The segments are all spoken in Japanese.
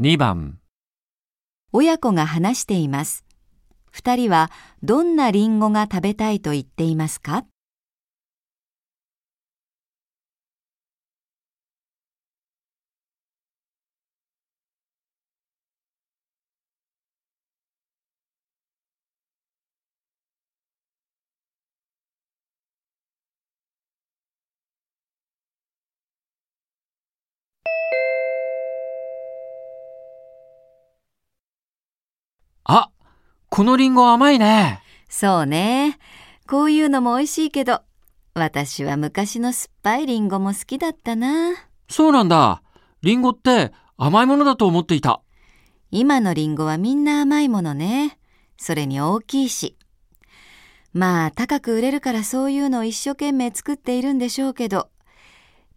2番親子が話しています。二人はどんなリンゴが食べたいと言っていますか？このリンゴ甘いね。そうね。こういうのも美味しいけど、私は昔の酸っぱいリンゴも好きだったな。そうなんだ。リンゴって甘いものだと思っていた。今のリンゴはみんな甘いものね。それに大きいし。まあ高く売れるからそういうのを一生懸命作っているんでしょうけど、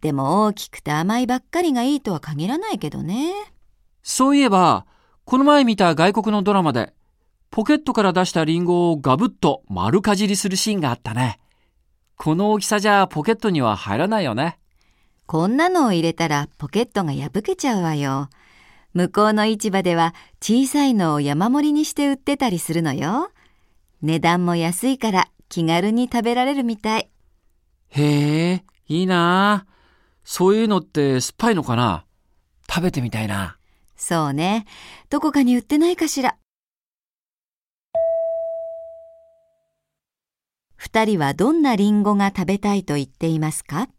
でも大きくて甘いばっかりがいいとは限らないけどね。そういえば、この前見た外国のドラマで、ポケットから出したリンゴをガブッと丸かじりするシーンがあったね。この大きさじゃポケットには入らないよね。こんなのを入れたらポケットが破けちゃうわよ。向こうの市場では小さいのを山盛りにして売ってたりするのよ。値段も安いから気軽に食べられるみたい。へえ、いいなあそういうのって酸っぱいのかな？食べてみたいな。そうね。どこかに売ってないかしら。二人はどんなリンゴが食べたいと言っていますか？